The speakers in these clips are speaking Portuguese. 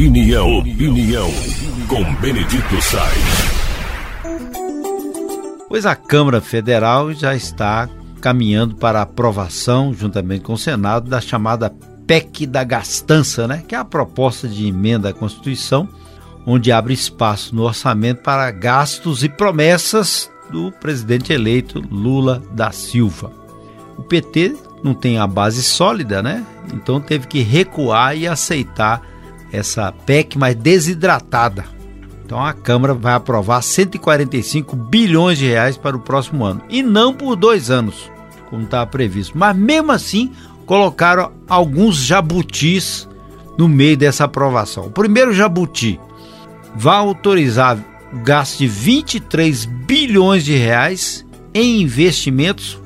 Opinião, opinião, com Benedito Sainz. Pois a Câmara Federal já está caminhando para aprovação, juntamente com o Senado, da chamada PEC da gastança, né? que é a proposta de emenda à Constituição, onde abre espaço no orçamento para gastos e promessas do presidente eleito Lula da Silva. O PT não tem a base sólida, né? Então teve que recuar e aceitar essa PEC mais desidratada. Então a Câmara vai aprovar 145 bilhões de reais para o próximo ano. E não por dois anos, como estava previsto. Mas mesmo assim, colocaram alguns jabutis no meio dessa aprovação. O primeiro jabuti vai autorizar o gasto de 23 bilhões de reais em investimentos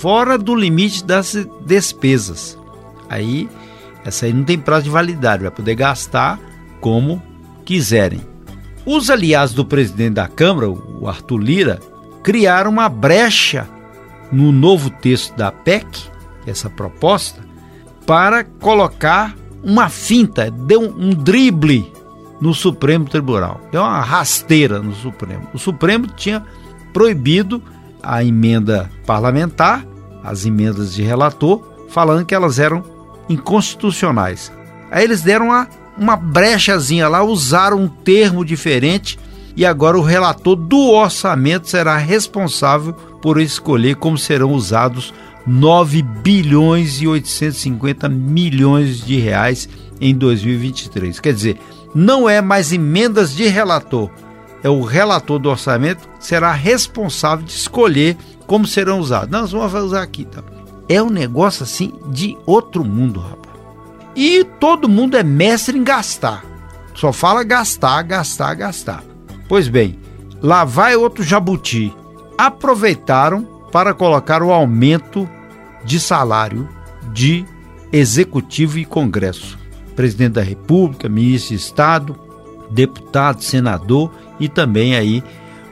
fora do limite das despesas. Aí, essa aí não tem prazo de validade, vai poder gastar como quiserem. Os aliados do presidente da Câmara, o Arthur Lira, criaram uma brecha no novo texto da PEC essa proposta para colocar uma finta, deu um, um drible no Supremo Tribunal. Deu uma rasteira no Supremo. O Supremo tinha proibido a emenda parlamentar, as emendas de relator, falando que elas eram inconstitucionais. Aí eles deram uma, uma brechazinha lá, usaram um termo diferente e agora o relator do orçamento será responsável por escolher como serão usados 9 bilhões e 850 milhões de reais em 2023. Quer dizer, não é mais emendas de relator, é o relator do orçamento que será responsável de escolher como serão usados. Nós vamos usar aqui, tá? É um negócio assim de outro mundo, rapaz. E todo mundo é mestre em gastar. Só fala gastar, gastar, gastar. Pois bem, lá vai outro jabuti. Aproveitaram para colocar o aumento de salário de executivo e congresso. Presidente da República, ministro de Estado, deputado, senador e também aí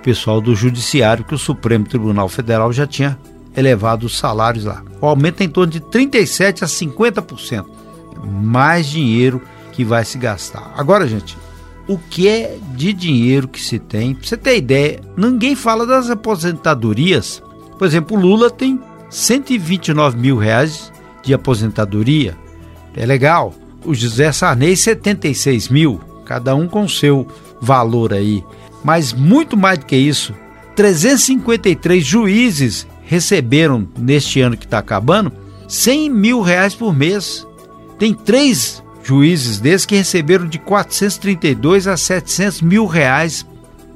pessoal do judiciário que o Supremo Tribunal Federal já tinha elevado os salários lá. O aumento é em torno de 37 a 50%. Mais dinheiro que vai se gastar. Agora, gente, o que é de dinheiro que se tem? Pra você ter ideia, ninguém fala das aposentadorias por exemplo, o Lula tem 129 mil reais de aposentadoria. É legal. O José Sarney, 76 mil. Cada um com seu valor aí. Mas muito mais do que isso, 353 juízes receberam neste ano que está acabando 100 mil reais por mês. Tem três juízes desses que receberam de 432 a 700 mil reais.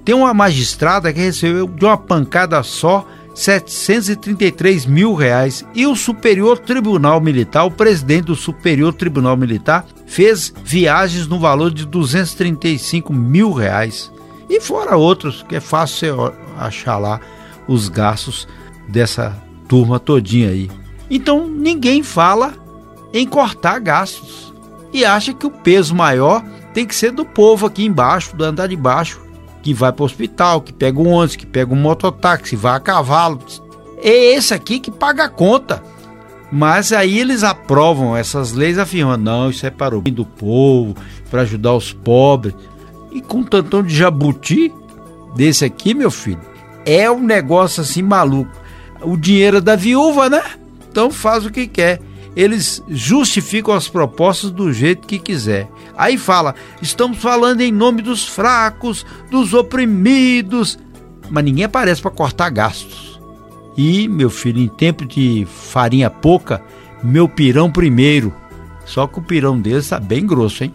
Tem uma magistrada que recebeu de uma pancada só 733 mil reais e o Superior Tribunal Militar, o presidente do Superior Tribunal Militar, fez viagens no valor de 235 mil reais. E fora outros, que é fácil você achar lá os gastos dessa turma todinha aí. Então ninguém fala em cortar gastos e acha que o peso maior tem que ser do povo aqui embaixo, do andar de baixo que vai para o hospital, que pega um ônibus, que pega um mototáxi, vai a cavalo. É esse aqui que paga a conta. Mas aí eles aprovam essas leis afirmando, não, isso é para o bem do povo, para ajudar os pobres. E com um tantão de jabuti desse aqui, meu filho, é um negócio assim maluco. O dinheiro da viúva, né? Então faz o que quer eles justificam as propostas do jeito que quiser. Aí fala: estamos falando em nome dos fracos, dos oprimidos, mas ninguém aparece para cortar gastos. E, meu filho, em tempo de farinha pouca, meu pirão primeiro. Só que o pirão deles está bem grosso, hein?